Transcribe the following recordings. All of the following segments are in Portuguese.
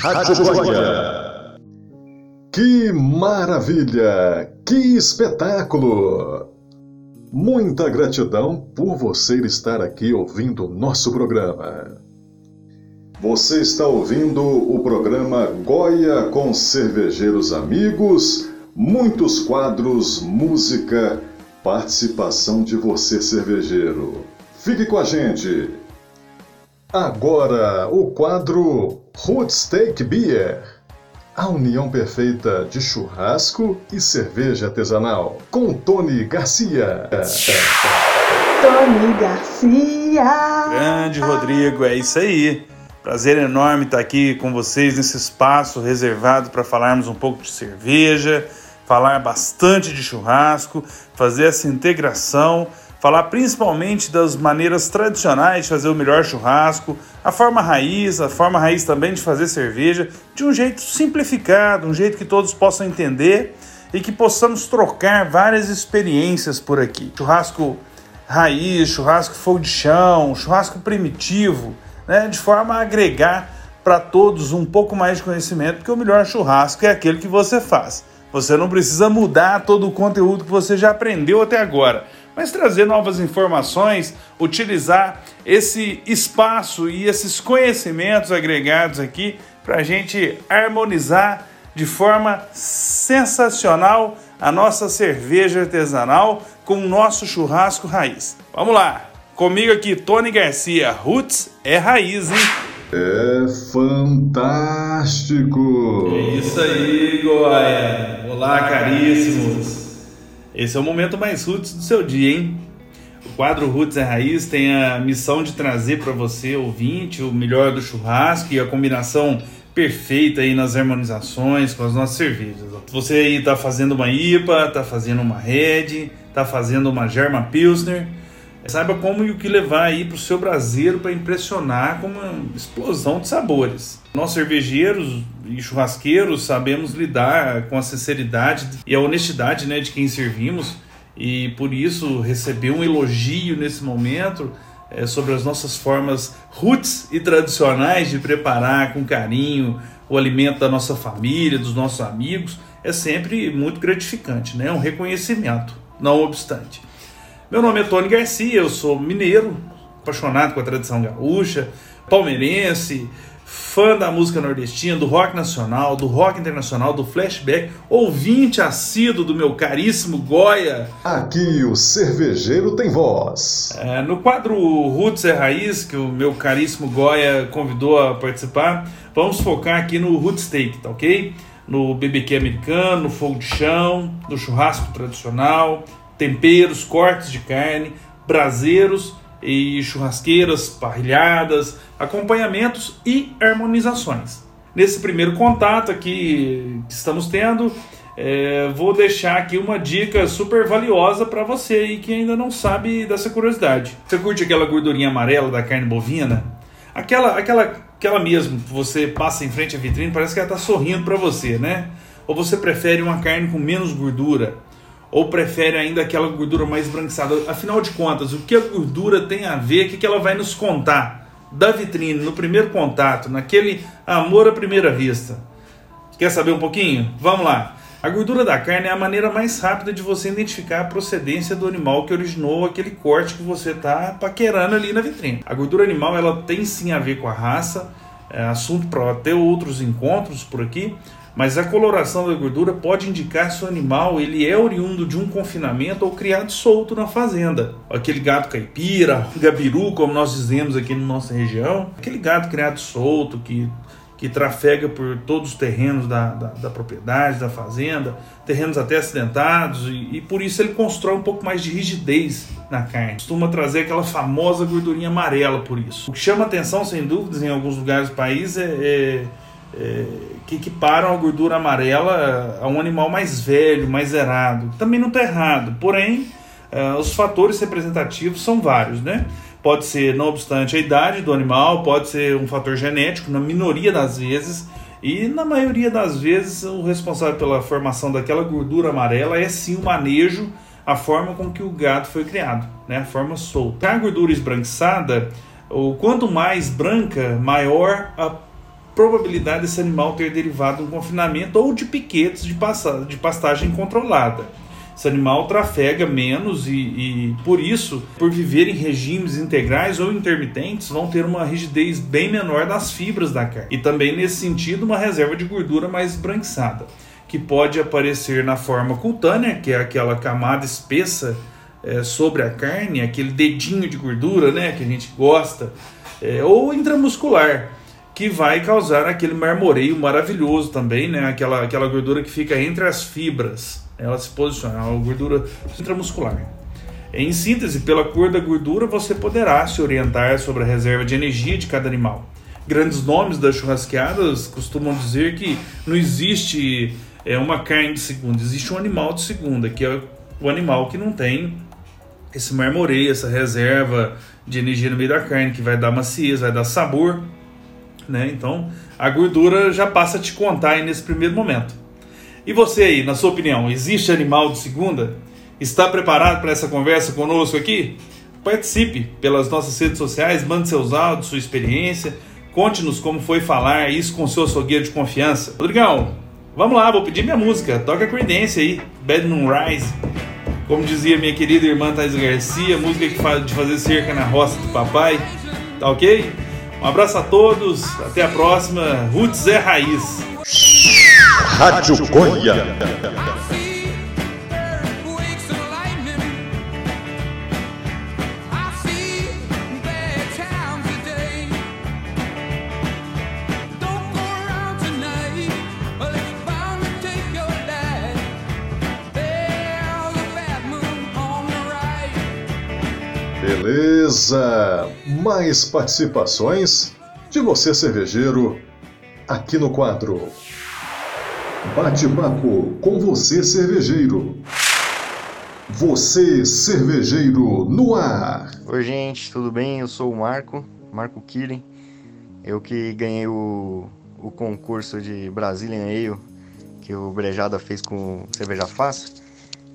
Rádio Goiânia. Que maravilha! Que espetáculo! Muita gratidão por você estar aqui ouvindo o nosso programa. Você está ouvindo o programa Goia com Cervejeiros Amigos, muitos quadros, música, participação de você cervejeiro. Fique com a gente. Agora o quadro Root Steak Beer. A união perfeita de churrasco e cerveja artesanal. Com Tony Garcia. Tony Garcia. Grande Rodrigo, é isso aí. Prazer enorme estar aqui com vocês nesse espaço reservado para falarmos um pouco de cerveja, falar bastante de churrasco, fazer essa integração, falar principalmente das maneiras tradicionais de fazer o melhor churrasco, a forma raiz, a forma raiz também de fazer cerveja, de um jeito simplificado, um jeito que todos possam entender e que possamos trocar várias experiências por aqui. Churrasco raiz, churrasco fogo de chão, churrasco primitivo, né, de forma a agregar para todos um pouco mais de conhecimento, porque o melhor churrasco é aquele que você faz. Você não precisa mudar todo o conteúdo que você já aprendeu até agora, mas trazer novas informações, utilizar esse espaço e esses conhecimentos agregados aqui para a gente harmonizar de forma sensacional a nossa cerveja artesanal com o nosso churrasco raiz. Vamos lá! Comigo aqui, Tony Garcia. Roots é raiz, hein? É fantástico! É isso aí, Goia! Olá, caríssimos! Esse é o momento mais roots do seu dia, hein? O quadro Roots é Raiz tem a missão de trazer para você, ouvinte, o melhor do churrasco e a combinação perfeita aí nas harmonizações com as nossas cervejas. Você aí tá fazendo uma IPA, tá fazendo uma Red, tá fazendo uma Germa Pilsner Saiba como e o que levar aí para o seu braseiro para impressionar com uma explosão de sabores. Nós cervejeiros e churrasqueiros sabemos lidar com a sinceridade e a honestidade né, de quem servimos e por isso receber um elogio nesse momento é, sobre as nossas formas roots e tradicionais de preparar com carinho o alimento da nossa família, dos nossos amigos, é sempre muito gratificante, né? É um reconhecimento, não obstante. Meu nome é Tony Garcia, eu sou mineiro, apaixonado com a tradição gaúcha, palmeirense, fã da música nordestina, do rock nacional, do rock internacional, do flashback, ouvinte assíduo do meu caríssimo Goya. Aqui o cervejeiro tem voz. É, no quadro Roots é Raiz, que o meu caríssimo Goya convidou a participar, vamos focar aqui no Root Steak, tá ok? No BBQ americano, no fogo de chão, no churrasco tradicional, temperos, cortes de carne, braseiros e churrasqueiras, parrilhadas, acompanhamentos e harmonizações. Nesse primeiro contato aqui que estamos tendo, é, vou deixar aqui uma dica super valiosa para você aí que ainda não sabe dessa curiosidade. Você curte aquela gordurinha amarela da carne bovina? Aquela, aquela, aquela mesmo você passa em frente à vitrine, parece que ela está sorrindo para você, né? Ou você prefere uma carne com menos gordura? Ou prefere ainda aquela gordura mais branquiçada? Afinal de contas, o que a gordura tem a ver? O que ela vai nos contar da vitrine, no primeiro contato, naquele amor à primeira vista? Quer saber um pouquinho? Vamos lá. A gordura da carne é a maneira mais rápida de você identificar a procedência do animal que originou aquele corte que você está paquerando ali na vitrine. A gordura animal ela tem sim a ver com a raça, é assunto para ter outros encontros por aqui, mas a coloração da gordura pode indicar se o animal ele é oriundo de um confinamento ou criado solto na fazenda. Aquele gato caipira, gabiru, como nós dizemos aqui na nossa região, aquele gato criado solto que que trafega por todos os terrenos da, da, da, propriedade, da fazenda, terrenos até acidentados, e, e, por isso ele constrói um pouco mais de rigidez na carne. Costuma trazer aquela famosa gordurinha amarela por isso. O que chama atenção, sem dúvidas, em alguns lugares do país é, é é, que equiparam a gordura amarela a um animal mais velho, mais zerado. Também não está errado, porém, é, os fatores representativos são vários, né? Pode ser, não obstante, a idade do animal, pode ser um fator genético, na minoria das vezes, e na maioria das vezes o responsável pela formação daquela gordura amarela é sim o manejo, a forma com que o gato foi criado, né? a forma solta. A gordura esbranquiçada, o quanto mais branca, maior a probabilidade desse animal ter derivado um confinamento ou de piquetes de, passa, de pastagem controlada. Esse animal trafega menos e, e, por isso, por viver em regimes integrais ou intermitentes, vão ter uma rigidez bem menor das fibras da carne. E também, nesse sentido, uma reserva de gordura mais esbranquiçada, que pode aparecer na forma cutânea, que é aquela camada espessa é, sobre a carne, aquele dedinho de gordura né, que a gente gosta, é, ou intramuscular, que vai causar aquele marmoreio maravilhoso também, né, aquela, aquela gordura que fica entre as fibras ela se posiciona, é uma gordura intramuscular. Em síntese, pela cor da gordura, você poderá se orientar sobre a reserva de energia de cada animal. Grandes nomes das churrasqueadas costumam dizer que não existe é, uma carne de segunda, existe um animal de segunda, que é o animal que não tem esse marmoreio, essa reserva de energia no meio da carne, que vai dar maciez, vai dar sabor. Né? Então, a gordura já passa a te contar aí nesse primeiro momento. E você aí, na sua opinião, existe animal de segunda? Está preparado para essa conversa conosco aqui? Participe pelas nossas redes sociais, mande seus áudios, sua experiência, conte-nos como foi falar isso com seu açougueiro de confiança. Rodrigão, vamos lá, vou pedir minha música, toca Credence aí, Bad Moon Rise. Como dizia minha querida irmã Thais Garcia, música que faz de fazer cerca na roça do papai, tá ok? Um abraço a todos, até a próxima. Roots é raiz. Rádio Goia. Mais participações de você, cervejeiro, aqui no quadro Bate-papo com você, cervejeiro. Você, cervejeiro, no ar. Oi, gente, tudo bem? Eu sou o Marco, Marco Killing. Eu que ganhei o, o concurso de Brazilian Ale que o Brejada fez com Cerveja Fácil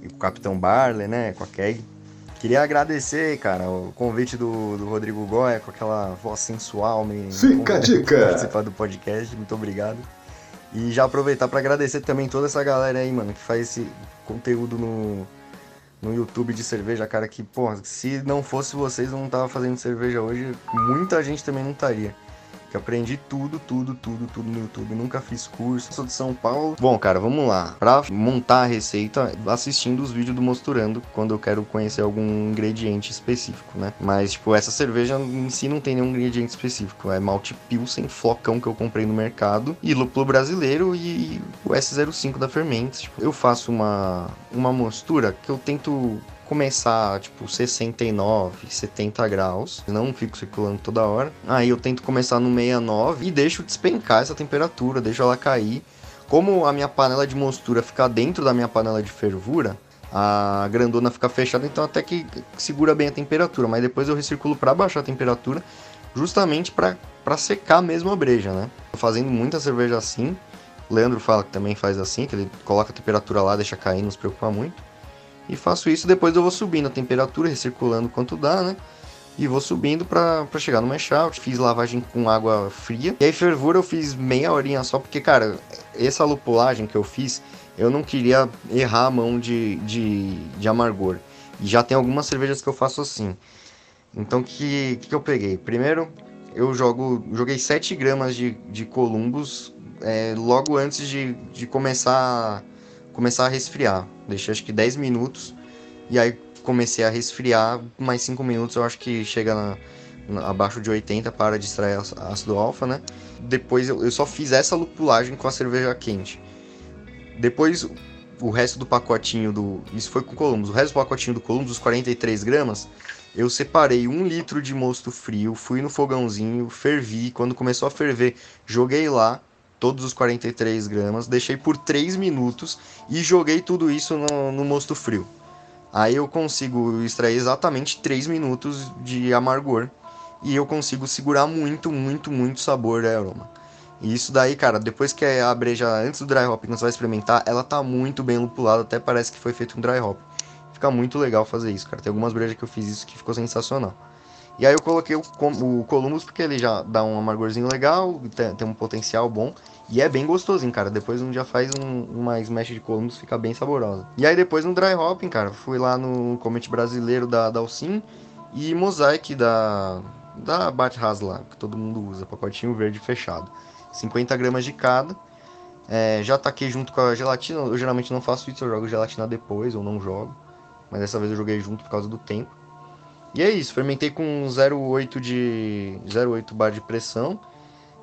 e com o Capitão Barley, né, com a Keg. Queria agradecer, cara, o convite do, do Rodrigo Goya com aquela voz sensual. Me, Fica! Participar do podcast, muito obrigado. E já aproveitar para agradecer também toda essa galera aí, mano, que faz esse conteúdo no, no YouTube de cerveja, cara, que, porra, se não fosse vocês, eu não tava fazendo cerveja hoje, muita gente também não estaria aprendi tudo, tudo, tudo, tudo no YouTube. Nunca fiz curso, sou de São Paulo. Bom, cara, vamos lá. Pra montar a receita, assistindo os vídeos do Mosturando, quando eu quero conhecer algum ingrediente específico, né? Mas, tipo, essa cerveja em si não tem nenhum ingrediente específico. É malte pilsen, flocão que eu comprei no mercado, e lúpulo brasileiro e o S05 da Fermentes. Tipo, eu faço uma, uma mostura que eu tento começar, tipo, 69, 70 graus. Não fico circulando toda hora. Aí eu tento começar no 69 e deixo despencar essa temperatura, deixo ela cair. Como a minha panela de mostura fica dentro da minha panela de fervura, a grandona fica fechada, então até que segura bem a temperatura. Mas depois eu recirculo para baixar a temperatura, justamente para secar mesmo a breja, né? Tô fazendo muita cerveja assim. Leandro fala que também faz assim, que ele coloca a temperatura lá, deixa cair, não se preocupa muito. E faço isso, depois eu vou subindo a temperatura, recirculando quanto dá, né? E vou subindo para chegar no mash. Fiz lavagem com água fria. E aí fervura eu fiz meia horinha só, porque, cara, essa lupulagem que eu fiz, eu não queria errar a mão de, de, de amargor. E já tem algumas cervejas que eu faço assim. Então, o que, que eu peguei? Primeiro, eu jogo, joguei 7 gramas de, de Columbus é, logo antes de, de começar começar a resfriar. Deixei acho que 10 minutos e aí comecei a resfriar. Mais 5 minutos eu acho que chega na, na, abaixo de 80 para de extrair ácido alfa, né? Depois eu, eu só fiz essa lupulagem com a cerveja quente. Depois o resto do pacotinho do. Isso foi com Columbus. O resto do pacotinho do Columbus, os 43 gramas, eu separei um litro de mosto frio, fui no fogãozinho, fervi. Quando começou a ferver, joguei lá todos os 43 gramas, deixei por 3 minutos e joguei tudo isso no, no mosto frio. Aí eu consigo extrair exatamente 3 minutos de amargor e eu consigo segurar muito, muito, muito sabor e aroma. E isso daí, cara, depois que a breja antes do dry hop você vai experimentar, ela tá muito bem lupulada, até parece que foi feito um dry hop. Fica muito legal fazer isso, cara. Tem algumas brejas que eu fiz isso que ficou sensacional. E aí eu coloquei o, o Columbus porque ele já dá um amargorzinho legal, tem, tem um potencial bom. E é bem gostosinho, cara. Depois um dia faz um, uma smash de Columbus, fica bem saborosa. E aí depois no dry hopping, cara, fui lá no comet brasileiro da Dalcin e Mosaic da da Bat lá, que todo mundo usa, pacotinho verde fechado. 50 gramas de cada. É, já taquei junto com a gelatina. Eu geralmente não faço isso, eu jogo gelatina depois ou não jogo. Mas dessa vez eu joguei junto por causa do tempo. E é isso, fermentei com 0,8 de 0,8 bar de pressão.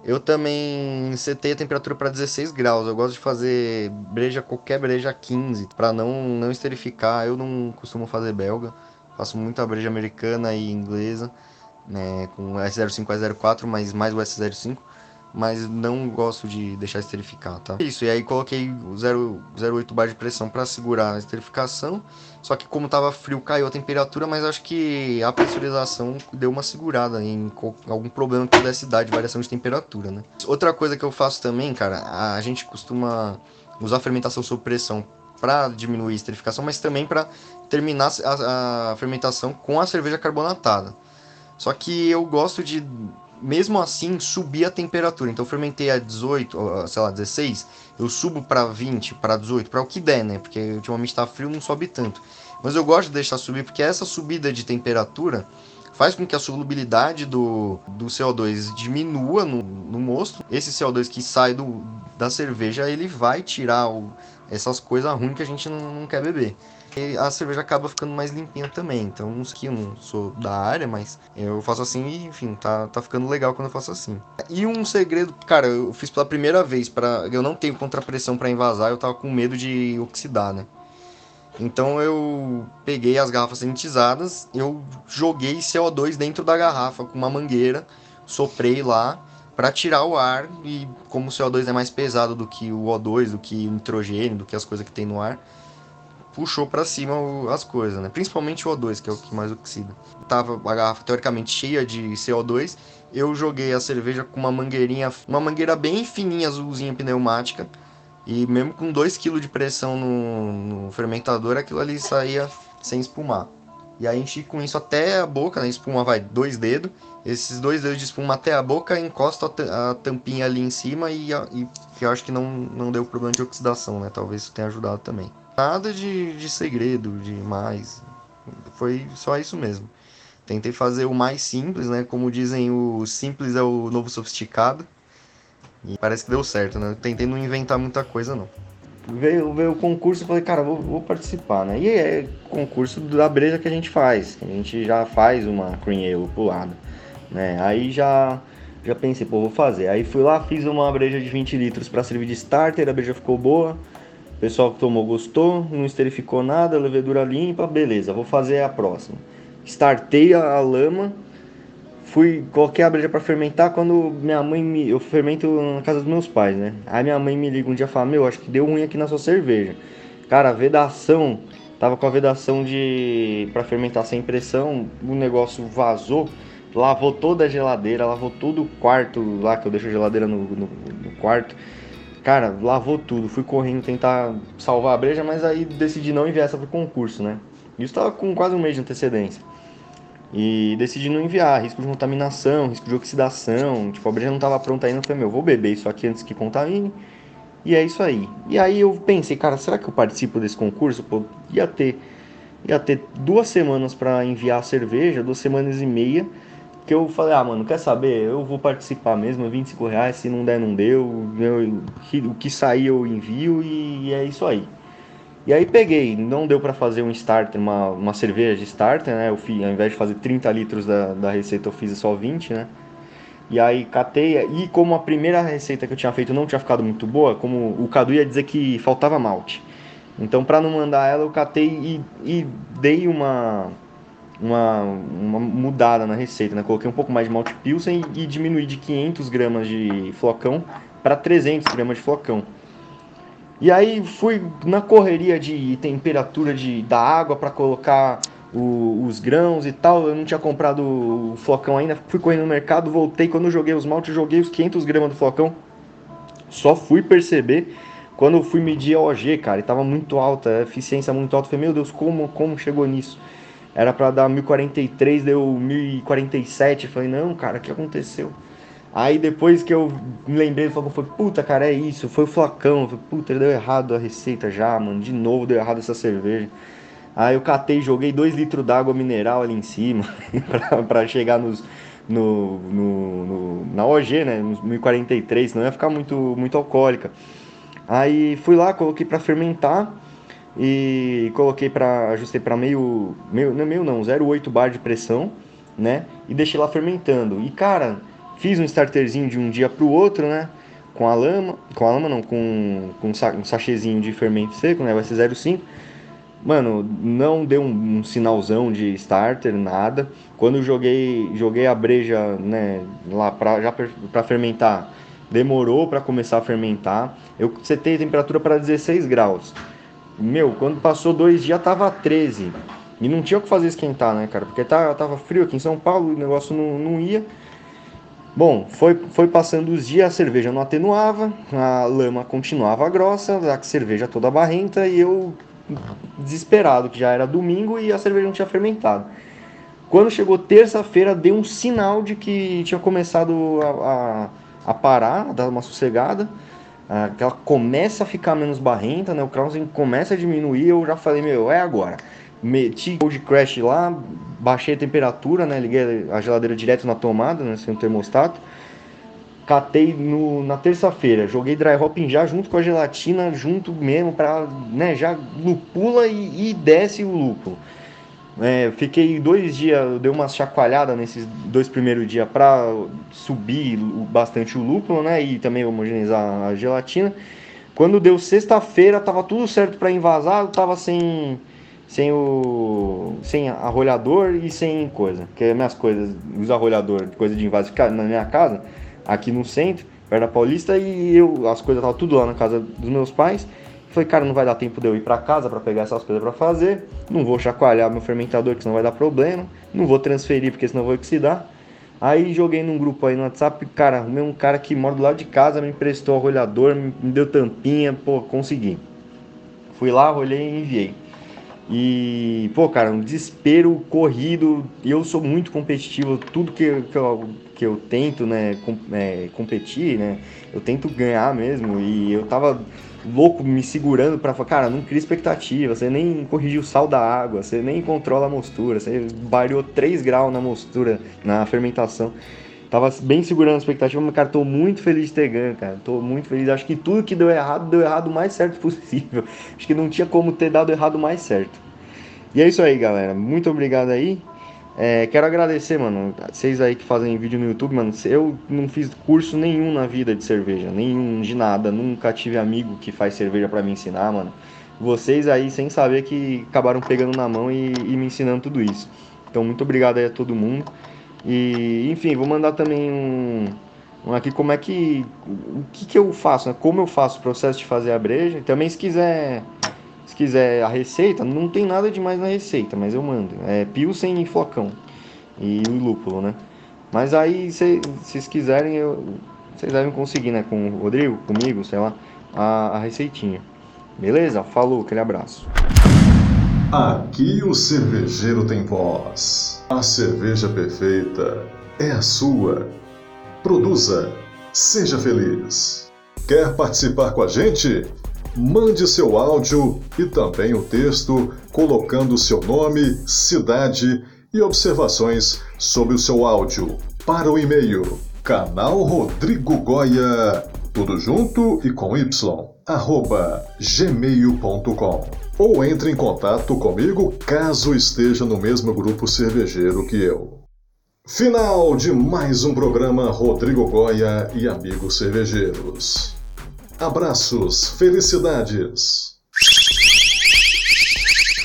Eu também setei a temperatura para 16 graus. Eu gosto de fazer breja, qualquer breja 15, para não não esterificar. Eu não costumo fazer belga. Faço muita breja americana e inglesa, né, com S05 e S04, mas mais o S05 mas não gosto de deixar esterificar, tá? Isso, e aí coloquei o 0,8 bar de pressão para segurar a esterificação, só que como tava frio caiu a temperatura, mas acho que a pressurização deu uma segurada em algum problema que pudesse dar de variação de temperatura, né? Outra coisa que eu faço também, cara, a gente costuma usar fermentação sob pressão para diminuir a esterificação, mas também para terminar a, a fermentação com a cerveja carbonatada. Só que eu gosto de mesmo assim subir a temperatura. Então fermentei a 18, sei lá, 16, eu subo para 20, para 18, para o que der, né? Porque ultimamente está frio, não sobe tanto. Mas eu gosto de deixar subir porque essa subida de temperatura faz com que a solubilidade do, do CO2 diminua no, no mosto. Esse CO2 que sai do, da cerveja, ele vai tirar o, essas coisas ruins que a gente não, não quer beber e a cerveja acaba ficando mais limpinha também. Então, não sei que eu não sou da área, mas eu faço assim e, enfim, tá, tá ficando legal quando eu faço assim. E um segredo, cara, eu fiz pela primeira vez, para eu não tenho contrapressão para envasar, eu tava com medo de oxidar, né? Então eu peguei as garrafas sanitizadas, eu joguei CO2 dentro da garrafa com uma mangueira, soprei lá para tirar o ar e como o CO2 é mais pesado do que o O2, do que o nitrogênio, do que as coisas que tem no ar, puxou para cima as coisas, né? Principalmente o O2, que é o que mais oxida. Tava a garrafa teoricamente cheia de CO2. Eu joguei a cerveja com uma mangueirinha, uma mangueira bem fininha, azulzinha pneumática. E mesmo com 2 kg de pressão no, no, fermentador, aquilo ali saía sem espumar. E aí enchi com isso até a boca, né? Espuma vai dois dedos. Esses dois dedos de espuma até a boca, encosto a, tampinha ali em cima e, e eu acho que não, não deu problema de oxidação, né? Talvez isso tenha ajudado também. Nada de, de segredo, de mais. Foi só isso mesmo. Tentei fazer o mais simples, né? Como dizem, o simples é o novo sofisticado. E parece que deu certo, né? Tentei não inventar muita coisa, não. Veio, veio o concurso falei, cara, vou, vou, participar, né? E é concurso da breja que a gente faz. A gente já faz uma cream pro lado, né? Aí já, já pensei, pô, vou fazer. Aí fui lá, fiz uma breja de 20 litros para servir de starter, a breja ficou boa. O pessoal que tomou gostou, não esterificou nada, levedura limpa, beleza, vou fazer a próxima. Startei a lama, fui, coloquei a breja para fermentar quando minha mãe me. Eu fermento na casa dos meus pais, né? Aí minha mãe me liga um dia e fala: Meu, acho que deu ruim aqui na sua cerveja. Cara, a vedação, tava com a vedação de. para fermentar sem pressão, o negócio vazou, lavou toda a geladeira, lavou todo o quarto lá, que eu deixo a geladeira no, no, no quarto. Cara, lavou tudo. Fui correndo tentar salvar a breja, mas aí decidi não enviar essa pro concurso, né? Isso tava com quase um mês de antecedência. E decidi não enviar, risco de contaminação, risco de oxidação. Tipo, a breja não tava pronta ainda. Eu falei, meu, vou beber isso aqui antes que contamine. E é isso aí. E aí eu pensei, cara, será que eu participo desse concurso? Pô, ia ter, ia ter duas semanas para enviar a cerveja, duas semanas e meia que eu falei, ah, mano, quer saber? Eu vou participar mesmo, 25 reais, se não der, não deu. Eu, o que sair eu envio e é isso aí. E aí peguei, não deu para fazer um starter, uma, uma cerveja de starter, né? Eu fiz, ao invés de fazer 30 litros da, da receita, eu fiz só 20, né? E aí catei, e como a primeira receita que eu tinha feito não tinha ficado muito boa, como o Cadu ia dizer que faltava malte. Então, para não mandar ela, eu catei e, e dei uma, uma, uma mudada na receita, né? Coloquei um pouco mais de malte pilsen e, e diminuí de 500 gramas de flocão para 300 gramas de flocão. E aí fui na correria de temperatura de, da água para colocar o, os grãos e tal. Eu não tinha comprado o flocão ainda. Fui correndo no mercado, voltei. Quando eu joguei os maltes, joguei os 500 gramas do flocão. Só fui perceber quando eu fui medir a OG, cara. E tava muito alta, eficiência muito alta. Falei, meu Deus, como, como chegou nisso? era para dar 1043, deu 1047. Falei, não, cara, o que aconteceu? Aí depois que eu me lembrei, ele falou, foi, puta, cara, é isso, foi o flacão. falei, puta, deu errado a receita já, mano. De novo deu errado essa cerveja. Aí eu catei, joguei 2 litros d'água mineral ali em cima pra, pra chegar nos, no, no, no, na OG, né? Nos 1043, senão ia ficar muito, muito alcoólica. Aí fui lá, coloquei para fermentar e coloquei para ajustei para meio, meio, não é meio não, 0,8 bar de pressão, né? E deixei lá fermentando. E cara, fiz um starterzinho de um dia para o outro, né? Com a lama, com a lama não, com, com um sachêzinho de fermento seco, né? Vai ser 0,5 Mano, não deu um, um, sinalzão de starter, nada. Quando eu joguei, joguei a breja, né, lá pra, já para fermentar, demorou para começar a fermentar. Eu setei a temperatura para 16 graus. Meu, quando passou dois dias tava 13. E não tinha o que fazer esquentar, né, cara? Porque tava, tava frio aqui em São Paulo, o negócio não, não ia. Bom, foi, foi passando os dias, a cerveja não atenuava, a lama continuava grossa, a cerveja toda barrenta e eu desesperado, que já era domingo e a cerveja não tinha fermentado. Quando chegou terça-feira, deu um sinal de que tinha começado a, a, a parar, a dar uma sossegada, que ela começa a ficar menos barrenta, né? O Krausen começa a diminuir. Eu já falei, meu, é agora. Meti o de crash lá, baixei a temperatura, né? Liguei a geladeira direto na tomada, né? Sem o termostato catei no, na terça-feira, joguei dry hopping já junto com a gelatina, junto mesmo, para né, já lupula e, e desce o lúpulo. É, fiquei dois dias, dei uma chacoalhada nesses dois primeiros dias para subir bastante o lúpulo, né, e também homogeneizar a gelatina. Quando deu sexta-feira, tava tudo certo para invasar, tava sem sem o sem arrolhador e sem coisa, que é minhas coisas, os arrolhador, coisa de invasão na minha casa aqui no centro, perto da Paulista, e eu, as coisas estavam tudo lá na casa dos meus pais. Falei, cara, não vai dar tempo de eu ir para casa para pegar essas coisas para fazer. Não vou chacoalhar meu fermentador, que senão vai dar problema. Não vou transferir, porque senão vou oxidar. Aí joguei num grupo aí no WhatsApp, cara, arrumei um cara que mora do lado de casa, me emprestou arrolhador, me deu tampinha, pô, consegui. Fui lá, rolhei e enviei. E, pô, cara, um desespero corrido. Eu sou muito competitivo. Tudo que, que, eu, que eu tento, né, com, é, competir, né, eu tento ganhar mesmo. E eu tava louco me segurando para falar, cara, não cria expectativa. Você nem corrigiu o sal da água, você nem controla a mostura. Você variou 3 graus na mostura, na fermentação. Tava bem segurando a expectativa, mas, cara, tô muito feliz de ter ganho, cara. Tô muito feliz. Acho que tudo que deu errado, deu errado o mais certo possível. Acho que não tinha como ter dado errado mais certo. E é isso aí, galera. Muito obrigado aí. É, quero agradecer, mano, vocês aí que fazem vídeo no YouTube, mano. Eu não fiz curso nenhum na vida de cerveja, nenhum de nada. Nunca tive amigo que faz cerveja para me ensinar, mano. Vocês aí, sem saber, que acabaram pegando na mão e, e me ensinando tudo isso. Então, muito obrigado aí a todo mundo. E, enfim, vou mandar também um, um aqui como é que. O que, que eu faço, né? Como eu faço o processo de fazer a breja. E também, se quiser. Se quiser a receita, não tem nada demais na receita, mas eu mando. É Pilsen e flocão. E o lúpulo, né? Mas aí, se vocês quiserem, eu, vocês devem conseguir, né? Com o Rodrigo, comigo, sei lá, a, a receitinha. Beleza? Falou, aquele abraço. Aqui o cervejeiro tem voz. A cerveja perfeita é a sua. Produza. Seja feliz. Quer participar com a gente? Mande seu áudio e também o texto colocando seu nome, cidade e observações sobre o seu áudio para o e-mail canal Rodrigo Goya, tudo junto e com y, arroba gmail.com ou entre em contato comigo caso esteja no mesmo grupo cervejeiro que eu. Final de mais um programa Rodrigo Goya e amigos cervejeiros. Abraços, felicidades.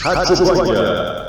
Rádio Goya.